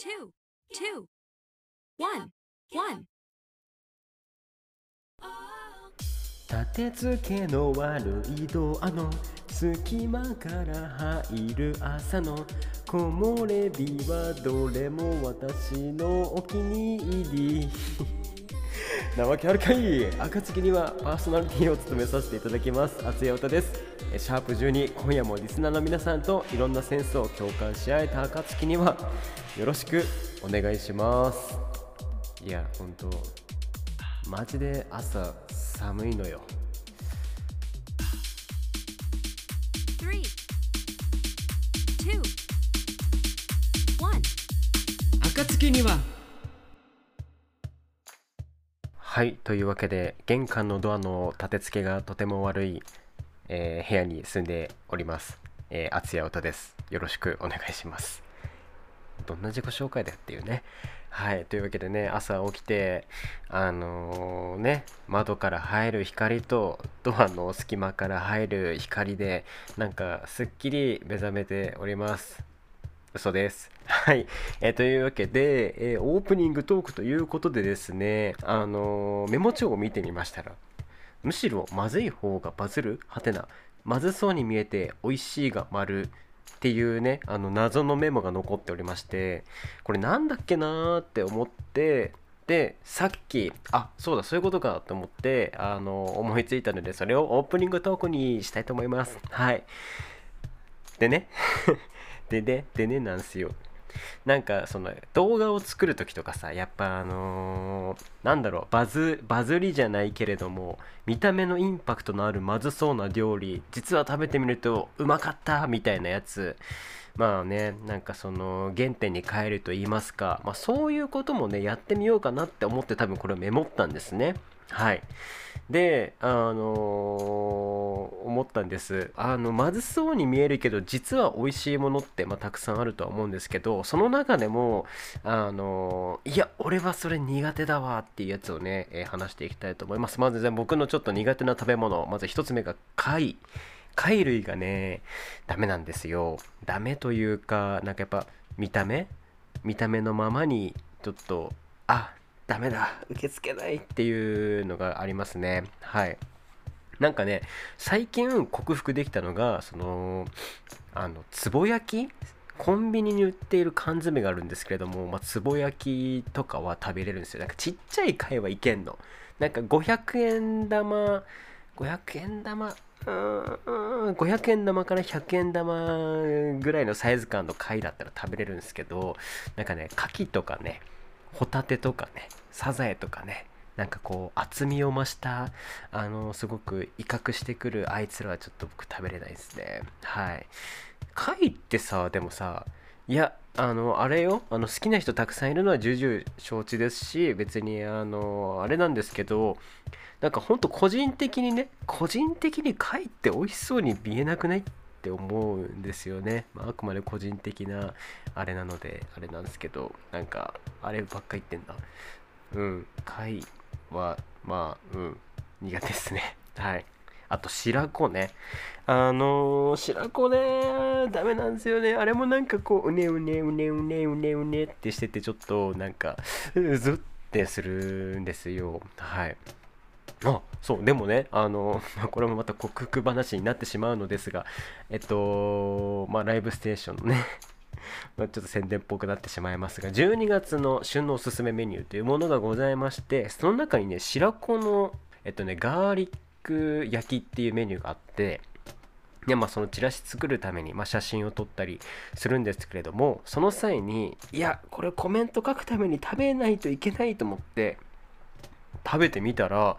two, two, one, one. 立て付けの悪いドアの隙間から入る朝の木漏れ日はどれも私のお気に入り。なわけあるかい暁にはパーソナリティを務めさせていただきます。厚谷太です。えシャープ12今夜もリスナーの皆さんといろんなセンスを共感し合えた暁にはよろしくお願いします。いや本当マジで朝寒いのよ.暁には。はいというわけで玄関のドアの立て付けがとても悪い、えー部屋に住んでおります、えー、厚谷音です。よろしくお願いします。どんな自己紹介だよっていうね。はいというわけでね朝起きてあのーね窓から入る光とドアの隙間から入る光でなんかすっきり目覚めております。嘘です。はい、えーというわけで、えーオープニングトークということでですね、あのーメモ帳を見てみましたら、むしろまずい方がバズる？はてな、まずそうに見えて美味しいが丸っていうね、あの謎のメモが残っておりまして、これなんだっけなーって思って、で、さっき、あ、そうだ、そういうことかと思って、あの思いついたので、それをオープニングトークにしたいと思います。はい。でね、でね、でねなんすよ。なんかその動画を作る時とかさやっぱあのーなんだろうバズバズりじゃないけれども見た目のインパクトのあるまずそうな料理実は食べてみるとうまかったみたいなやつまあねなんかその原点に帰ると言いますか、まあ、そういうこともねやってみようかなって思って多分これをメモったんですね。はい。であのー思ったんです。あのまずそうに見えるけど実は美味しいものって、まあ、たくさんあるとは思うんですけどその中でもあのーいや俺はそれ苦手だわっていうやつをね、えー話していきたいと思います。まずじゃあ僕のちょっと苦手な食べ物まず一つ目が貝。貝類がねダメなんですよ。ダメというかなんかやっぱ見た目？見た目のままにちょっとあダメだ受け付けないっていうのがありますね。はい。なんかね最近克服できたのがそのあのつぼ焼き？コンビニに売っている缶詰があるんですけれども、まあ、つぼ焼きとかは食べれるんですよ。なんかちっちゃい貝はいけんの。なんか500円玉500円玉。うーん。500円玉から100円玉ぐらいのサイズ感の貝だったら食べれるんですけどなんかね牡蠣とかねホタテとかねサザエとかねなんかこう厚みを増したあのすごく威嚇してくるあいつらはちょっと僕食べれないですね。はい。貝ってさでもさいやあのあれよ。あの好きな人たくさんいるのは重々承知ですし別にあのあれなんですけどなんかほんと個人的にね個人的に貝って美味しそうに見えなくないって思うんですよね、まあ、あくまで個人的なあれなのであれなんですけどなんかあればっか言ってんだ。うん。貝はまあうん。苦手ですね。はい。あと白子ね。あのー白子ねダメなんですよね。あれもなんかこううねうねうねうねうねうねってしててちょっとなんかうずってするんですよ。はい。あそうでもねあの これもまた克服話になってしまうのですがえっとまあライブステーションのね ちょっと宣伝っぽくなってしまいますが12月の旬のおすすめメニューというものがございましてその中にね白子のえっとねガーリックク焼きっていうメニューがあってでまあそのチラシ作るために、まあ、写真を撮ったりするんですけれどもその際にいやこれコメント書くために食べないといけないと思って食べてみたら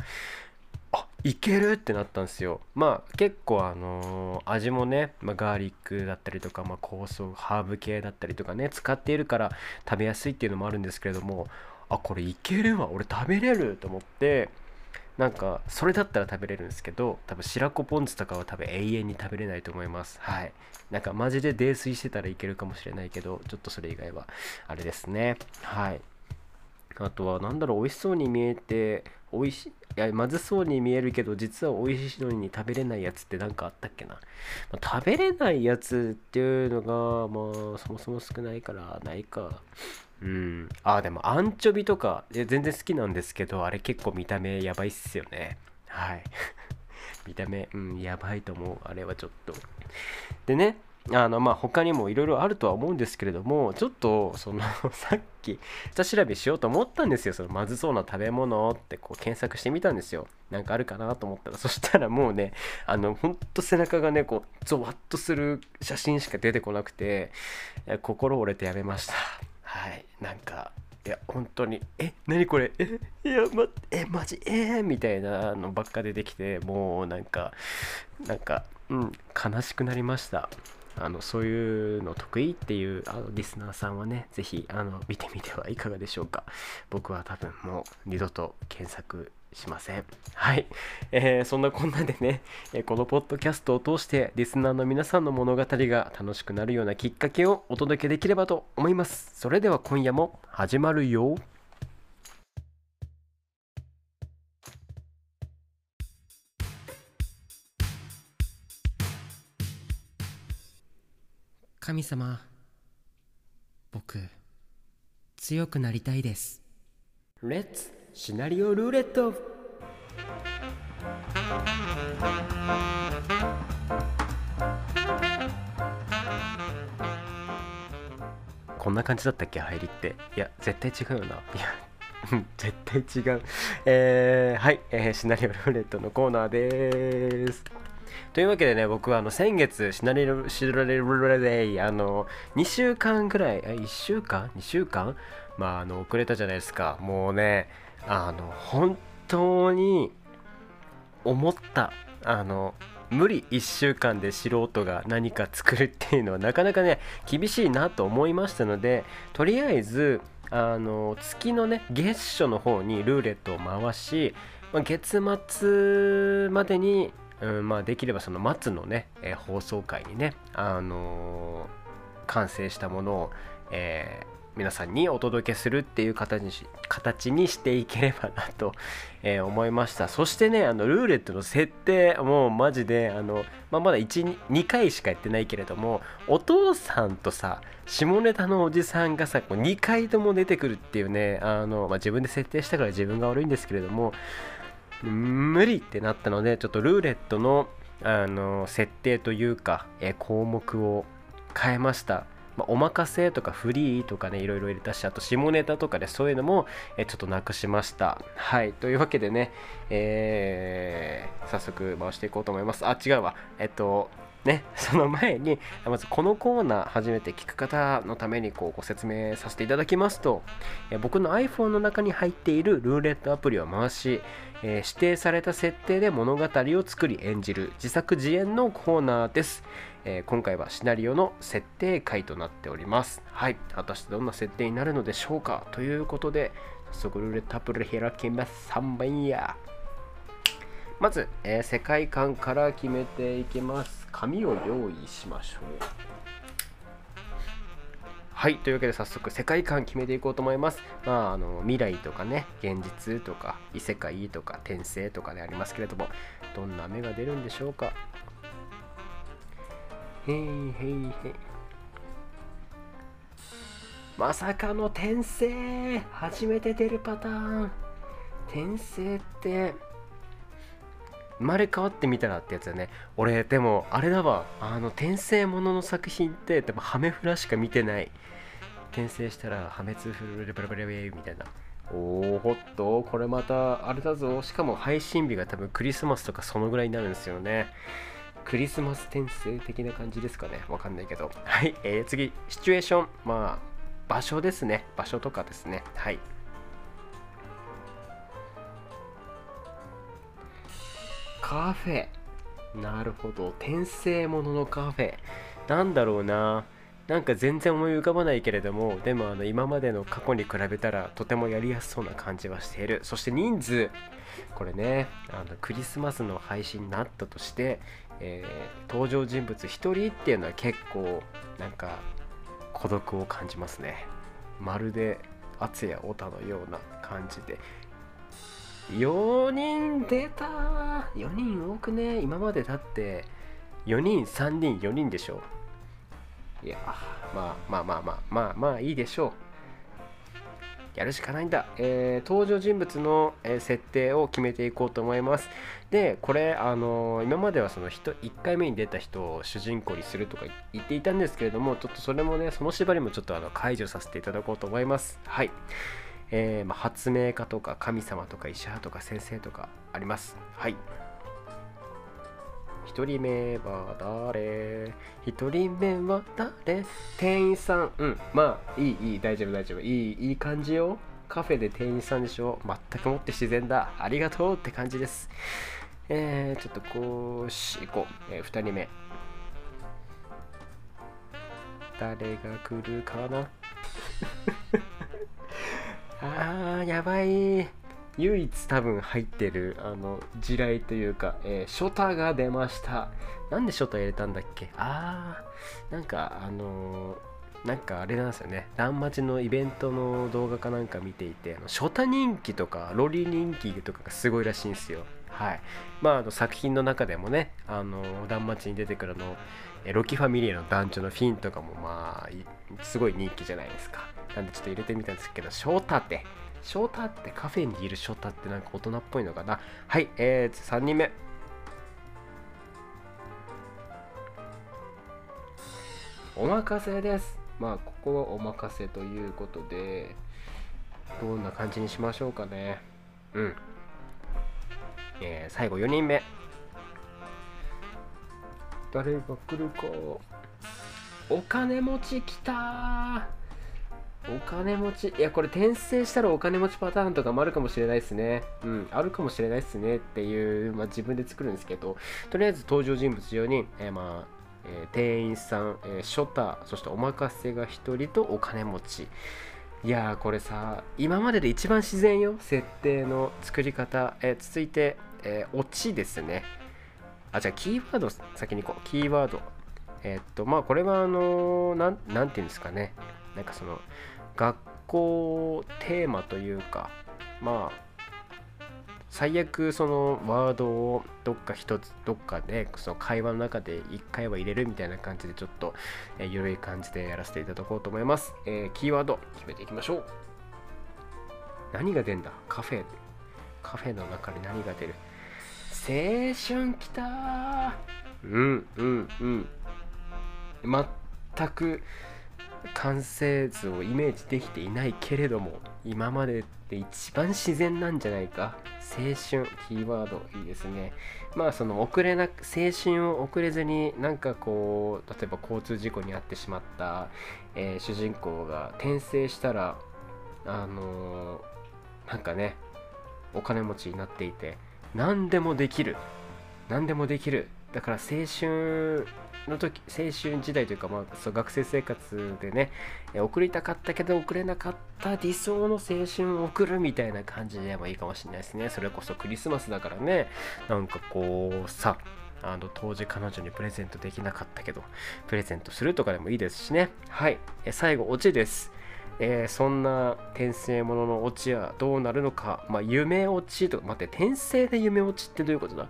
あいけるってなったんですよ。まあ結構あのー味もね、まあ、ガーリックだったりとか、まあ、香草ハーブ系だったりとかね使っているから食べやすいっていうのもあるんですけれどもあこれいけるわ俺食べれると思ってなんかそれだったら食べれるんですけど多分白子ポン酢とかは多分永遠に食べれないと思います。はい。なんかマジで泥酔してたらいけるかもしれないけどちょっとそれ以外はあれですね。はい。あとは何だろう美味しそうに見えて美味しいいやまずそうに見えるけど実は美味しいのに食べれないやつって何かあったっけな、まあ食べれないやつっていうのがまあそもそも少ないからないか。うん。あでもアンチョビとか全然好きなんですけどあれ結構見た目やばいっすよね。はい。見た目うんやばいと思う。あれはちょっと。でねあのまあ他にもいろいろあるとは思うんですけれどもちょっとその さっき下調べしようと思ったんですよ。そのまずそうな食べ物ってこう検索してみたんですよ。なんかあるかなと思ったらそしたらもうねあのほんと背中がねこうゾワッとする写真しか出てこなくて心折れてやめました。はいなんかいや本当にえ何これえいやまえマジえー、みたいなのばっか出てきてもうなんかなんかうん悲しくなりました。あのそういうの得意っていうあのリスナーさんはね是非見てみてはいかがでしょうか。僕は多分もう二度と検索しません。はい、えーそんなこんなでね、えーこのポッドキャストを通してリスナーの皆さんの物語が楽しくなるようなきっかけをお届けできればと思います。それでは今夜も始まるよ。神様僕強くなりたいです。レッツシナリオルーレット。こんな感じだったっけ入りって。いや絶対違うよな。いや絶対違う。えー、はい、えーシナリオルーレットのコーナーです。というわけでね僕はあの先月シナリオシナリオルーレイあの2週間ぐらいえ1週間？2週間？まああの遅れたじゃないですか。もうねあの本当に思ったあの無理1週間で素人が何か作るっていうのはなかなかね厳しいなと思いましたのでとりあえずあの月のね月初の方にルーレットを回し、ま月末までに、うんまあ、できればその末のね、えー放送回にね、あのー完成したものを、えー皆さんにお届けするっていう形にし形にしていければなと、えー思いました。そしてねあのルーレットの設定もうマジであの、まあ、まだ12回しかやってないけれどもお父さんとさ下ネタのおじさんがさこう2回とも出てくるっていうねあの、まあ、自分で設定したから自分が悪いんですけれども無理ってなったのでちょっとルーレットのあの設定というか、えー項目を変えました、まあ、おまかせとかフリーとかねいろいろ入れたしあと下ネタとかでそういうのも、えちょっとなくしました。はい。というわけでね、えー早速回していこうと思います。あ違うわ。えっとね、その前にまずこのコーナー初めて聞く方のためにこうご説明させていただきますとえ僕の iPhone の中に入っているルーレットアプリを回し、えー指定された設定で物語を作り演じる自作自演のコーナーです、えー今回はシナリオの設定回となっております。はい。果たしてどんな設定になるのでしょうか？ということで早速ルーレットアプリ開きます3番や。まず、えー世界観から決めていきます。紙を用意しましょう。はいというわけで早速世界観決めていこうと思います。まああの未来とかね現実とか異世界とか転生とかでありますけれどもどんな目が出るんでしょうか？へいへいへい。まさかの転生初めて出るパターン。転生って生まれ変わってみたらってやつだね。俺でもあれだわ。あの転生ものの作品ってでもハメフラしか見てない。転生したら破滅フルレバラバラベみたいな。おおほっと。これまたあれだぞ。しかも配信日が多分クリスマスとかそのぐらいになるんですよね。クリスマス転生的な感じですかね。わかんないけど。はい、えー、次。シチュエーション。まあ場所ですね。場所とかですね。はい。カフェ。なるほど。転生もののカフェ。なんだろうな。なんか全然思い浮かばないけれどもでもあの今までの過去に比べたらとてもやりやすそうな感じはしている。そして人数。これねあのクリスマスの配信になったとして、えー登場人物1人っていうのは結構なんか孤独を感じますね。まるで敦也太田のような感じで。4人出た。4人多くね。今までだって4人3人4人でしょ。いやまあまあまあまあまあまあいいでしょう。やるしかないんだ、えー登場人物の、え設定を決めていこうと思います。でこれあのー今まではその人1回目に出た人を主人公にするとか言っていたんですけれどもちょっとそれもねその縛りもちょっとあの解除させていただこうと思います。はい。えーまあ、発明家とか神様とか医者とか先生とかあります。はい。1人目は誰？1人目は誰？店員さん。うん。まあいいいい。大丈夫大丈夫。いいいい感じよ。カフェで店員さんでしょ。全くもって自然だ。ありがとうって感じです。えー、ちょっとこうし行こう、え2人目。誰が来るかな？あーやばい。唯一多分入ってるあの地雷というか、えーショタが出ました。なんでショタ入れたんだっけ？あーなんかあのーなんかあれなんですよね。断末のイベントの動画かなんか見ていてあのショタ人気とかロリ人気とかがすごいらしいんですよ。はい。まああの作品の中でもねあの断末に出てくるのロキファミリアの団長のフィンとかもまあすごい人気じゃないですか。なんでちょっと入れてみたんですけどショタってショタってカフェにいるショタってなんか大人っぽいのかな。はいえー、3人目。お任せです。まあここはお任せということでどんな感じにしましょうかね。うん。えー最後4人目。誰が来るか。お金持ち来たお金持ちいやこれ転生したらお金持ちパターンとかもあるかもしれないですね。うんあるかもしれないですねっていう、まあ、自分で作るんですけどとりあえず登場人物4人、えーまあえー店員さん、えーショタそしてお任せが1人とお金持ち。いやーこれさ今までで一番自然よ。設定の作り方、えー続いて、えーオチですね。あじゃあキーワード先に行こう。キーワード。えーっとまあこれはあのーなんなんていうんですかね。なんかその学校テーマというかまあ最悪そのワードをどっか一つどっかでその会話の中で一回は入れるみたいな感じでちょっと、緩い感じでやらせていただこうと思います、えーキーワード決めていきましょう。何が出んだ？カフェ。カフェの中で何が出る？青春きたうんうんうん。全く完成図をイメージできていないけれども今までで一番自然なんじゃないか？青春？キーワードいいですね。まあその遅れなく青春を遅れずになんかこう例えば交通事故に遭ってしまった、えー主人公が転生したらあのーなんかねお金持ちになっていて何でもできる。何でもできる。だから青春の時青春時代というか、まあ、そう学生生活でね送りたかったけど送れなかった理想の青春を送るみたいな感じでもいいかもしれないですね。それこそクリスマスだからね。なんかこうさあの当時彼女にプレゼントできなかったけどプレゼントするとかでもいいですしね。はい。最後オチです。えーそんな転生もののオチはどうなるのか、まあ、夢落ちとか待って転生で夢落ちってどういうことだ？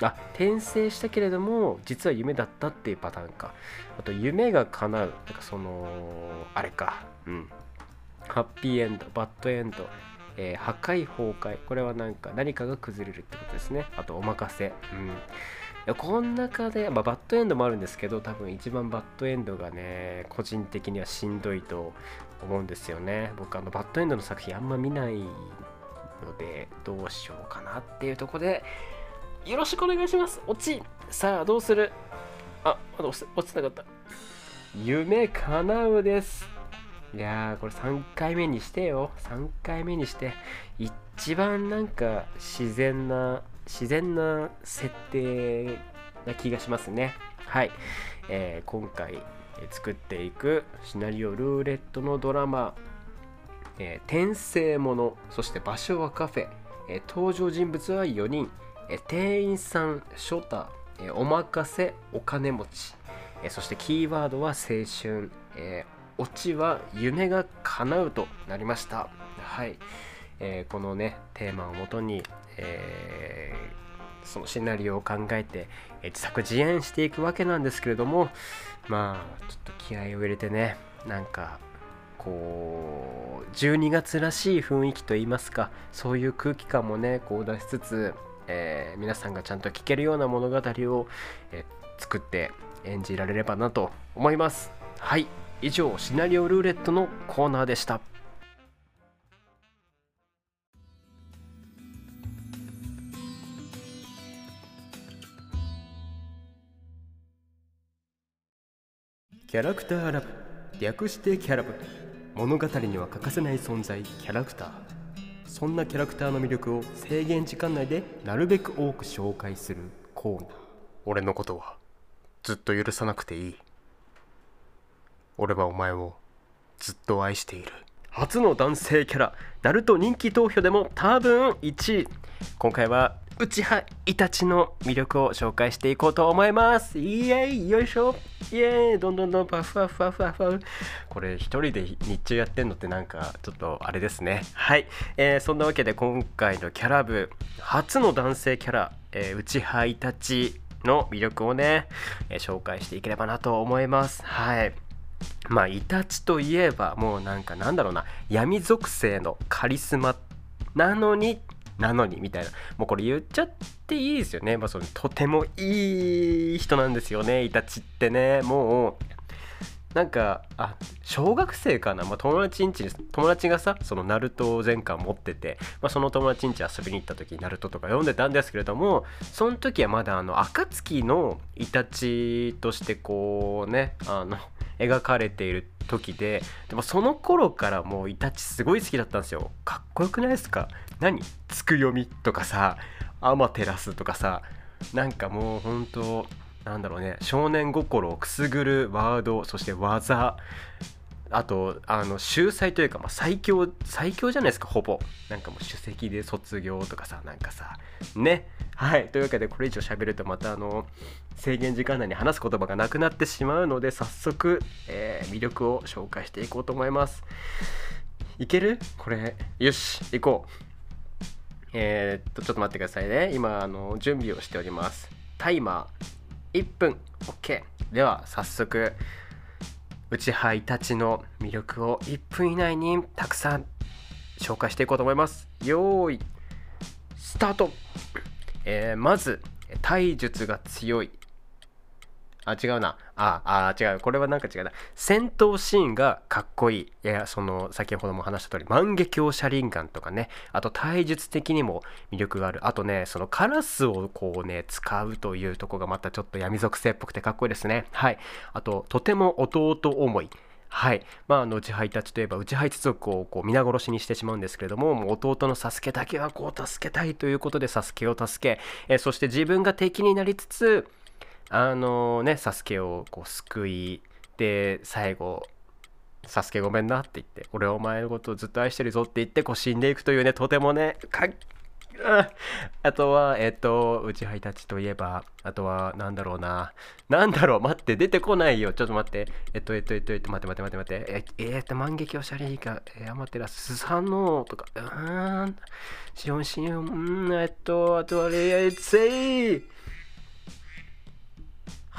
あ転生したけれども実は夢だったっていうパターンか。あと夢が叶う。なんかそのあれか。うん。ハッピーエンドバッドエンド、えー破壊崩壊。これはなんか何かが崩れるってことですね。あとお任せ。うん。この中で、まあ、バッドエンドもあるんですけど多分一番バッドエンドがね個人的にはしんどいと思うんですよね。僕あのバッドエンドの作品あんま見ないのでどうしようかなっていうところでよろしくお願いします。落ちさあどうする？あまだ落ち落ちてなかった。夢叶うです。いやーこれ3回目にしてよ。3回目にして。一番なんか自然な自然な設定な気がしますね。はい、えー今回作っていくシナリオルーレットのドラマ「えー転生もの」そして場所はカフェ、えー登場人物は4人、え店員さんショタ、えお任せお金持ち、えそしてキーワードは青春、えーオチは夢が叶うとなりました。はい、えーこのねテーマをもとに、えーそのシナリオを考えて、え自作自演していくわけなんですけれどもまあちょっと気合を入れてねなんかこう12月らしい雰囲気といいますかそういう空気感もねこう出しつつ、えー皆さんがちゃんと聞けるような物語を、えー作って演じられればなと思います。はい以上シナリオルーレットのコーナーでした。キャラクターラブ略してキャラブ。物語には欠かせない存在キャラクター。そんなキャラクターの魅力を制限時間内でなるべく多く紹介するコーナー。俺のことはずっと許さなくていい。俺はお前をずっと愛している。初の男性キャラナルト人気投票でも多分1位。今回は内葉イタチの魅力を紹介していこうと思います。イエイよいしょ。イエイどんどんどん。パフパフパフパフ。パフこれ一人で日中やってんのってなんかちょっとあれですね。はい、えーそんなわけで今回のキャラ部初の男性キャラ、えー内葉イタチの魅力をね、えー紹介していければなと思います。はい。まあイタチといえばもうなんかなんだろうな。闇属性のカリスマなのになのにみたいな。もうこれ言っちゃっていいですよね、まあ、そのとてもいい人なんですよね。イタチってね。もうなんかあ小学生かな、まあ、友達ん家に友達がさそのナルトを前回持ってて、まあ、その友達ん家遊びに行った時ナルトとか読んでたんですけれどもその時はまだあの暁のイタチとしてこうねあの描かれている時ででもその頃からもうイタチすごい好きだったんですよ。かっこよくないですか？何？つくよみとかさアマテラスとかさなんかもう本当なんだろうね少年心をくすぐるワードそして技あとあの秀才というか、まあ、最強最強じゃないですかほぼ。なんかもう首席で卒業とかさなんかさ。ね。はい。というわけでこれ以上喋るとまたあの制限時間内に話す言葉がなくなってしまうので早速、えー魅力を紹介していこうと思います。いける？これ。よし。行こう。えーっとちょっと待ってくださいね。今あの準備をしております。タイマー1分。OK では早速内葉イタチの魅力を1分以内にたくさん紹介していこうと思います。よーいスタート、えーまず体術が強い。あ違うな。ああ違う。これはなんか違うな。戦闘シーンがかっこいい。いやその先ほども話した通り万華鏡車輪眼とかね。あと体術的にも魅力がある。あとねそのカラスをこうね使うというとこがまたちょっと闇属性っぽくてかっこいいですね。はい。あととても弟思い。はい。まあ、あの、内配たちといえば、内配一族をこう皆殺しにしてしまうんですけれども、もう弟のサスケだけはこう助けたいということで、サスケを助け、えそして自分が敵になりつつ、あのね、サスケをこう救い、で、最後、サスケごめんなって言って、俺はお前のことをずっと愛してるぞって言って、こう死んでいくというね、とてもね、かっあとは、えっ、と、内配たちといえば、あとは、なんだろうな。なんだろう、待って、出てこないよ。ちょっと待って。えっと、えっと、えっと、えっと、待って待って待って待って。え、ーっと、万華鏡シャリーか、えー、アマテラス、スサノーとか、うーん、シオンシオン、うーん、えっと、あとは、レイアイツェイ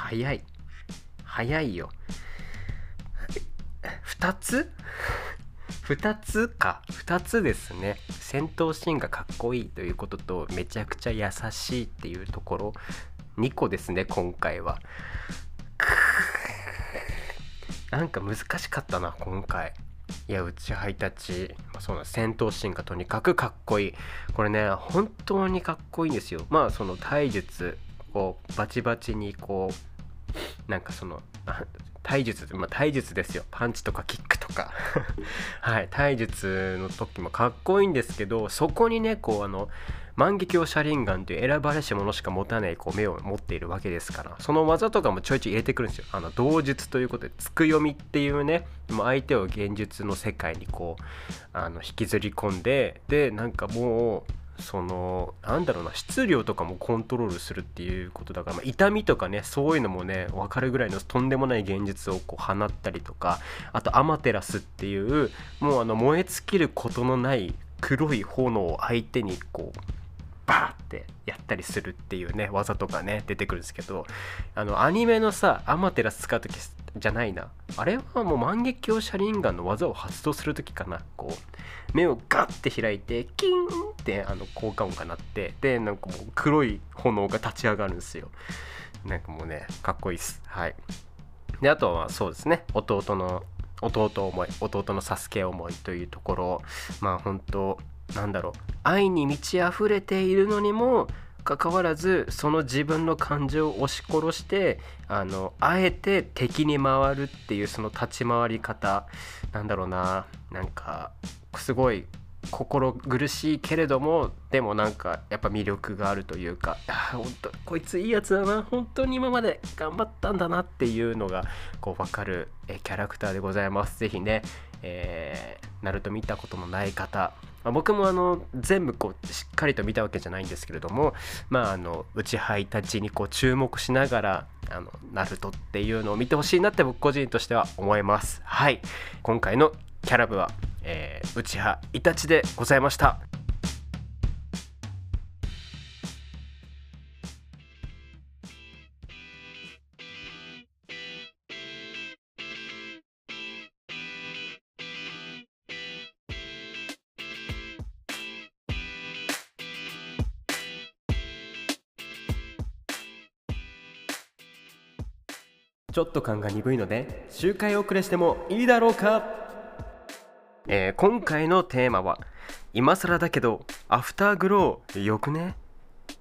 早い。早いよ。二つ？2つか。2つですね。戦闘シーンがかっこいいということとめちゃくちゃ優しいっていうところ。2個ですね今回は。なんか難しかったな今回。いや内ハイタチ、まあ、そうな戦闘シーンがとにかくかっこいい。これね本当にかっこいいんですよ。まあその体術こうバチバチにこうなんかその体術、まあ、体術ですよ。パンチとかキックとか。はい。体術の時もかっこいいんですけどそこにねこうあの万華鏡車輪眼という選ばれし者しか持たないこう目を持っているわけですからその技とかもちょいちょい入れてくるんですよ。あの同術ということでつく読みっていうねもう相手を現実の世界にこうあの引きずり込んででなんかもうそのなんだろうな質量とかもコントロールするっていうことだから、まあ、痛みとかねそういうのもね分かるぐらいのとんでもない現実をこう放ったりとかあとアマテラスっていうもうあの燃え尽きることのない黒い炎を相手にこうバーってやったりするっていうね技とかね出てくるんですけどあのアニメのさアマテラス使う時じゃないな。あれはもう万華鏡車輪ガンの技を発動する時かな。こう目をガッて開いてキーンってあの効果音が鳴ってでなんかもう黒い炎が立ち上がるんですよ。なんかもうねかっこいいっす。はい。であとはそうですね。弟の弟思い弟のサスケ思いというところ。まあ本当なんだろう。愛に満ち溢れているのにもかかわらずその自分の感情を押し殺してあのあえて敵に回るっていうその立ち回り方。なんだろうな。なんかすごい心苦しいけれどもでもなんかやっぱ魅力があるというかあ本当こいついいやつだな。本当に今まで頑張ったんだなっていうのがこう分かるえキャラクターでございます。ぜひね、えー、ナルト見たことのない方僕もあの全部こうしっかりと見たわけじゃないんですけれどもまああの内輩たちにこう注目しながらあのナルトっていうのを見てほしいなって僕個人としては思います。はい。今回のキャラ部は、えー、内派イタチでございました。ちょっと感が鈍いので周回遅れしてもいいだろうか、えー、今回のテーマは今更だけどアフターグローよくね？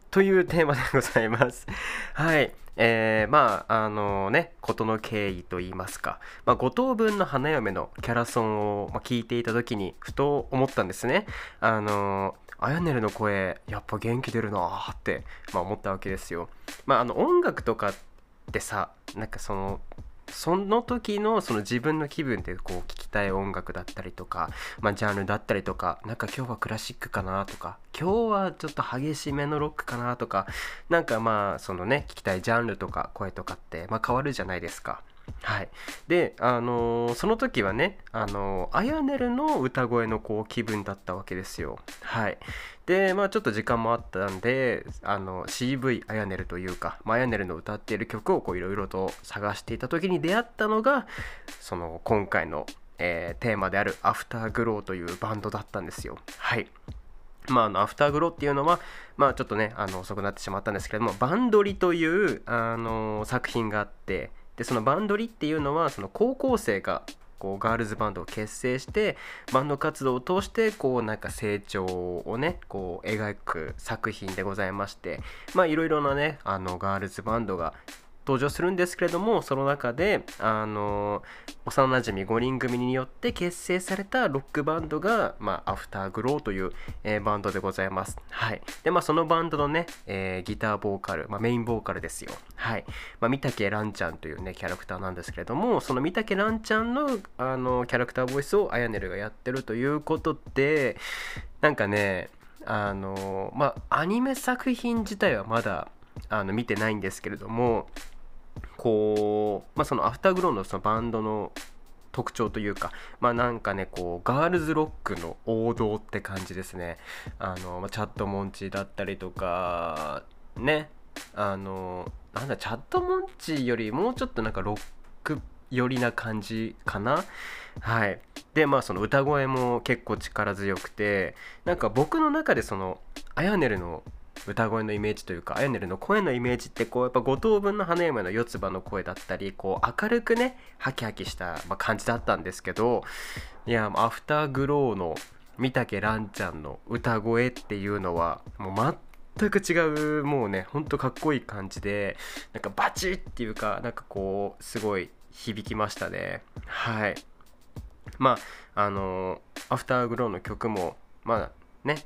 というテーマでございます。はい。えー、まああのね事の経緯といいますか、まあ、五等分の花嫁のキャラソンを、まあ、聞いていた時にふと思ったんですね。あのあやねるの声やっぱ元気出るなーって、まあ、思ったわけですよ。まああの音楽とかってさなんかそのその時のその自分の気分でこう聞きたい音楽だったりとか、まあ、ジャンルだったりとかなんか今日はクラシックかなとか今日はちょっと激しめのロックかなとかなんかまあそのね聞きたいジャンルとか声とかって、まあ、変わるじゃないですか。はい、で、あのー、その時はね、あのー、あやねるの歌声のこう気分だったわけですよ。はい、で、まあ、ちょっと時間もあったんであの CV あやねるというか、まあ、あやねるの歌っている曲をいろいろと探していた時に出会ったのがその今回の、えー、テーマである「アフターグローというバンドだったんですよ。はいまあ、あのアフターグローっていうのは、まあ、ちょっとねあの遅くなってしまったんですけれどもバンドリというあの作品があってでそのバンドリっていうのはその高校生がこうガールズバンドを結成してバンド活動を通してこうなんか成長をねこう描く作品でございましてまあいろいろなねあのガールズバンドが登場するんですけれどもその中であの幼なじみ5人組によって結成されたロックバンドが、まあ、アフターグローという、えー、バンドでございます。はい。で、まあ、そのバンドのね、えー、ギターボーカル、まあ、メインボーカルですよ。はい。まあ、三竹蘭ちゃんというね、キャラクターなんですけれども、その三竹蘭ちゃんのあのキャラクターボイスをあやねるがやってるということで、なんかね、あのまあ、アニメ作品自体はまだあの見てないんですけれども、こう、まあ、そのアフターグローのそのバンドの特徴というか、まあなんかね、こう、ガールズロックの王道って感じですね。あの、ま、チャットモンチだったりとか、ね、あの、なんだ、チャットモンチよりもうちょっとなんかロック寄りな感じかな。はい。で、まあその歌声も結構力強くて、なんか僕の中でその、あやねるの歌声のイメージというかあやねるの声のイメージってこうやっぱ五等分の花嫁の四つ葉の声だったりこう明るくねハキハキした、感じだったんですけどいやアフターグローの三竹蘭ちゃんの歌声っていうのはもう全く違うもうねほんとかっこいい感じでなんかバチッっていうかなんかこうすごい響きましたね。はい。まああのアフターグローの曲もまあね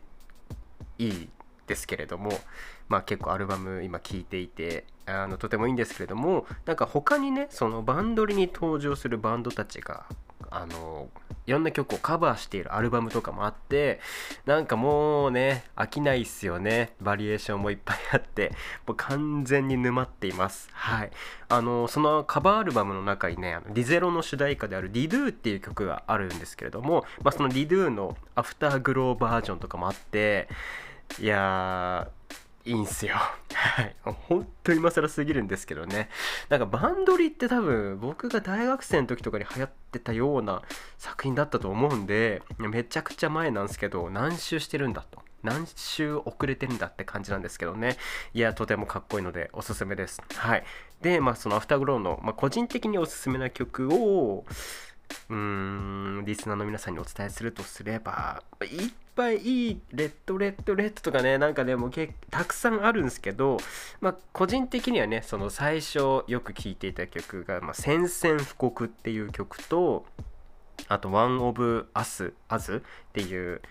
いいですけれども、まあ、結構アルバム今聴いていてあのとてもいいんですけれどもなんか他にねそのバンドリに登場するバンドたちがあのいろんな曲をカバーしているアルバムとかもあってなんかもうね飽きないっすよね。バリエーションもいっぱいあってもう完全に沼っています。はい。あのそのカバーアルバムの中にねあのリゼロの主題歌である「リドゥっていう曲があるんですけれども、まあ、そのリドゥのアフターグローバージョンとかもあっていやーいいんすよ。はい。本当に今更すぎるんですけどね。なんかバンドリって多分僕が大学生の時とかに流行ってたような作品だったと思うんで、めちゃくちゃ前なんですけど、何周してるんだと。何周遅れてるんだって感じなんですけどね。いや、とてもかっこいいのでおすすめです。はい。で、まあそのアフターグローの、まあ、個人的におすすめな曲を、うーん、リスナーの皆さんにお伝えするとすれば、いっぱいいいレッドレッドレッドとかね、なんかね、もうけたくさんあるんですけど、まあ、個人的にはね、その最初よく聴いていた曲が、まあ、宣戦布告っていう曲と、あと、One of Us, Us っていう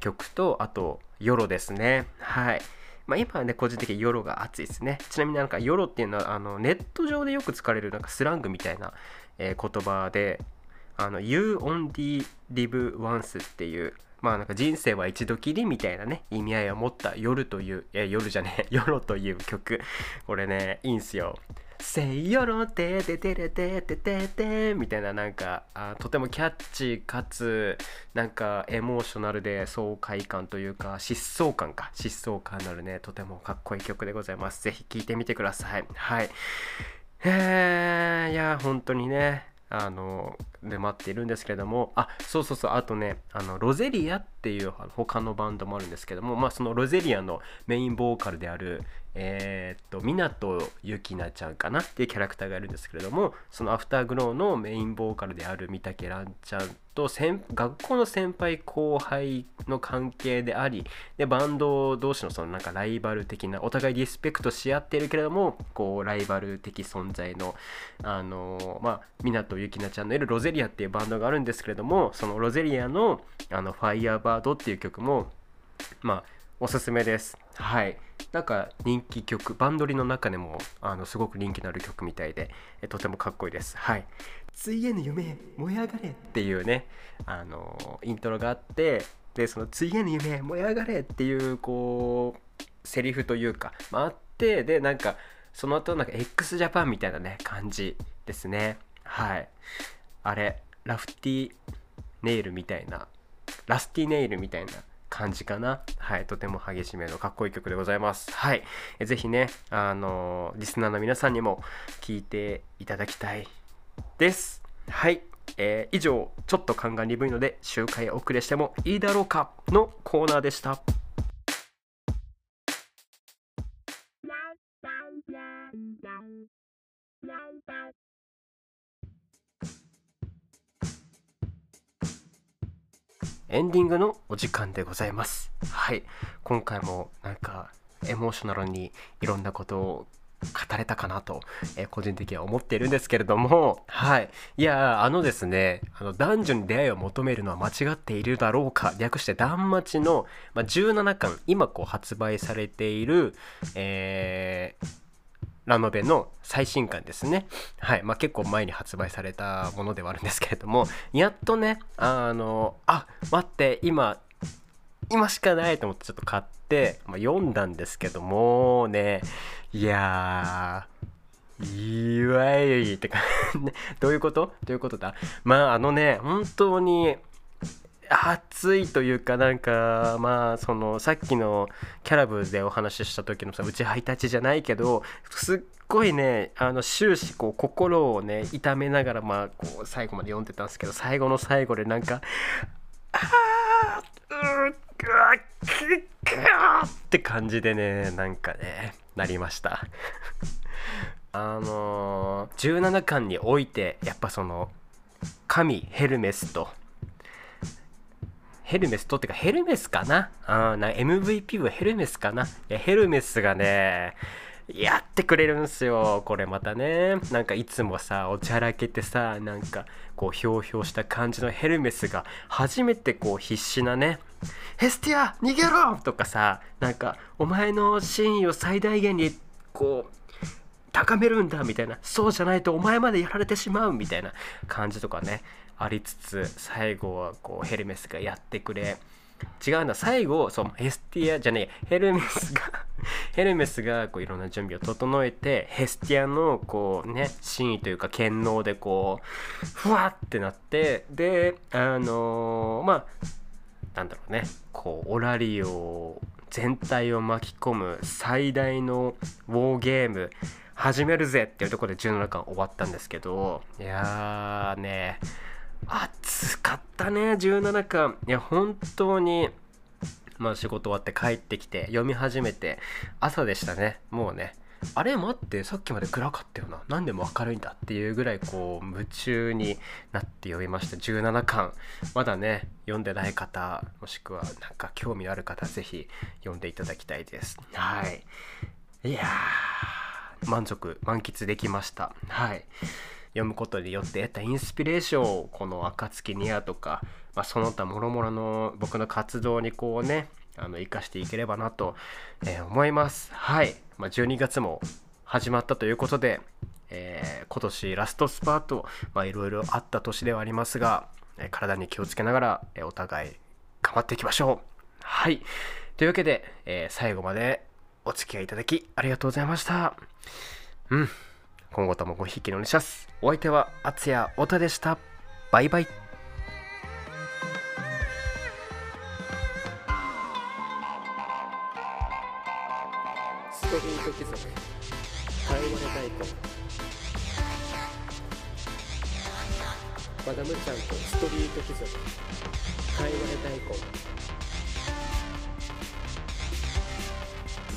曲と、あと、ヨロですね。はい。まあ、今はね、個人的にヨロが熱いですね。ちなみになんかヨロっていうのは、あのネット上でよく使われるなんかスラングみたいな、えー言葉で、あの You only live once っていう、まあなんか人生は一度きりみたいなね、意味合いを持った夜という、え夜じゃねえ、ヨロという曲。これね、いいんすよ。せいよろてててれててててみたいななんかあとてもキャッチーかつなんかエモーショナルで爽快感というか疾走感か。疾走感のあるねとてもかっこいい曲でございます。ぜひ聴いてみてください。はい。えー、いや本当にね。あので待っているんですけれどもあそうそうそうあとねあのロゼリアっていう他のバンドもあるんですけどもまあそのロゼリアのメインボーカルであるえーっと湊ゆきなちゃんかなっていうキャラクターがいるんですけれどもそのアフターグローのメインボーカルである三竹蘭ちゃんと学校の先輩後輩の関係でありでバンド同士のそのなんかライバル的なお互いリスペクトし合っているけれどもこうライバル的存在のあのまあ湊ゆきなちゃんのいるロゼリアっていうバンドがあるんですけれどもそのロゼリアのあの「ファイヤーバードっていう曲もまあおすすめです。はい。なんか人気曲バンドリの中でもあのすごく人気のある曲みたいでとてもかっこいいです。はい「ついえぬ夢燃え上がれ」っていうねあのイントロがあってでその「ついえぬ夢燃え上がれ」っていうこうセリフというか、まあ、あってでなんかその後なんか x ジャパンみたいなね感じですね。はい。あれラフティネイルみたいなラスティネイルみたいな感じかな。はいとても激しめのかっこいい曲でございます。はい。えぜひねあのリスナーの皆さんにも聴いていただきたいです。はい。えー以上ちょっと勘が鈍いので周回遅れしてもいいだろうかのコーナーでした。エンディングのお時間でございます。はい。今回もなんかエモーショナルにいろんなことを語れたかなと、えー個人的には思っているんですけれども、はい。いや、あのですね、あの男女に出会いを求めるのは間違っているだろうか、略して断末の、まあ、17巻、今こう発売されている、えーラノベの最新刊ですね。はい。まあ、結構前に発売されたものではあるんですけれども、やっとね、あの、あ、待って、今、今しかないと思ってちょっと買って、まあ、読んだんですけどもね、いやー、いわゆるってかね どういうこと？どういうことだ？まああのね本当に熱いというかなんかまあそのさっきのキャラブでお話しした時のさうちハイタチじゃないけどすっごいねあの終始こう心をね痛めながらまあこう最後まで読んでたんですけど最後の最後でなんかあーうーくわくくわって感じでねなんかねなりました。あのー17巻においてやっぱその神ヘルメスとヘルメスとってかヘルメスかな？あな MVP はヘルメスかな？いやヘルメスがねやってくれるんすよこれまたね。なんかいつもさおちゃらけてさなんかこうひょうひょうした感じのヘルメスが初めてこう必死なねヘスティア逃げろとかさなんかお前の真意を最大限にこう高めるんだみたいな。そうじゃないとお前までやられてしまうみたいな感じとかね。ありつつ最後はこうヘルメスがやってくれ。違うんだ最後そうヘスティアじゃねえヘルメスが ヘルメスがこういろんな準備を整えてヘスティアのこうね真意というか権能でこうふわってなってであのーまあなんだろうね。こうオラリオ全体を巻き込む最大のウォーゲーム始めるぜっていうところで17巻終わったんですけどいやーね。暑かったね17巻。いや本当にまあ仕事終わって帰ってきて読み始めて朝でしたね。もうね。あれ待ってさっきまで暗かったよな。何でも明るいんだっていうぐらいこう夢中になって読みました。17巻。まだね読んでない方もしくはなんか興味のある方ぜひ読んでいただきたいです。はい。いやー満足満喫できました。はい。読むことによって得たインスピレーションをこの「暁にや」とか、まあ、その他もろもろの僕の活動にこうね生かしていければなと、えー思います。はい、まあ、12月も始まったということで、えー今年ラストスパートいろいろあった年ではありますが、えー体に気をつけながら、えお互い頑張っていきましょう。はい。というわけで、え最後までお付き合いいただきありがとうございました。うん。今後ともごひいきのお願いします。お相手はあつやおたでした。バイバイ。ストリート貴族カイワレ大根マダムちゃんとストリート貴族カイワレ大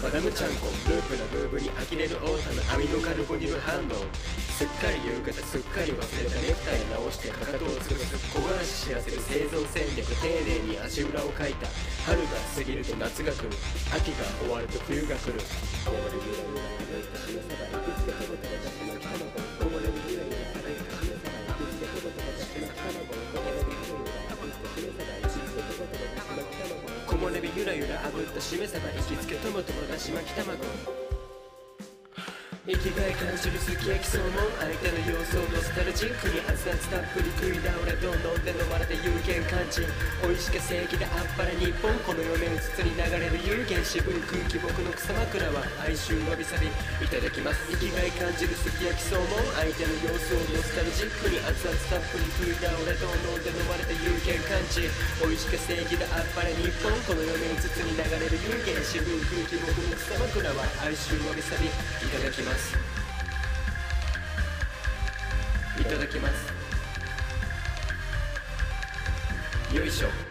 マダムちゃんこループなムーブに呆れるオータのアミノカルボニル反応すっかり夕方すっかり忘れたネクタイ直してかかとを潰す小林知らせる生存戦略丁寧に足裏をかいた春が過ぎると夏が来る秋が終わると冬が来るゆらゆら炙ったしめさば行きつけ。トマトのだし巻き卵生きがい感じるすき焼きそのも相手の様子をノスタルジックに熱々たっぷり食い倒れどんどんで飲まれて有限感じ美味しか正義であっぱれ日本この世面うつつに流れる有限渋い空気僕の草枕は哀愁わびさびいただきます生きがい感じるすき焼きそのも相手の様子をノスタルジックに熱々たっぷり食い倒れどんどんで飲まれて有限感じ美味しか正義であっぱれ日本この世面うつつに流れる有限渋い空気僕の草枕は哀愁わびさびいただきますます。いただきます。よいしょ。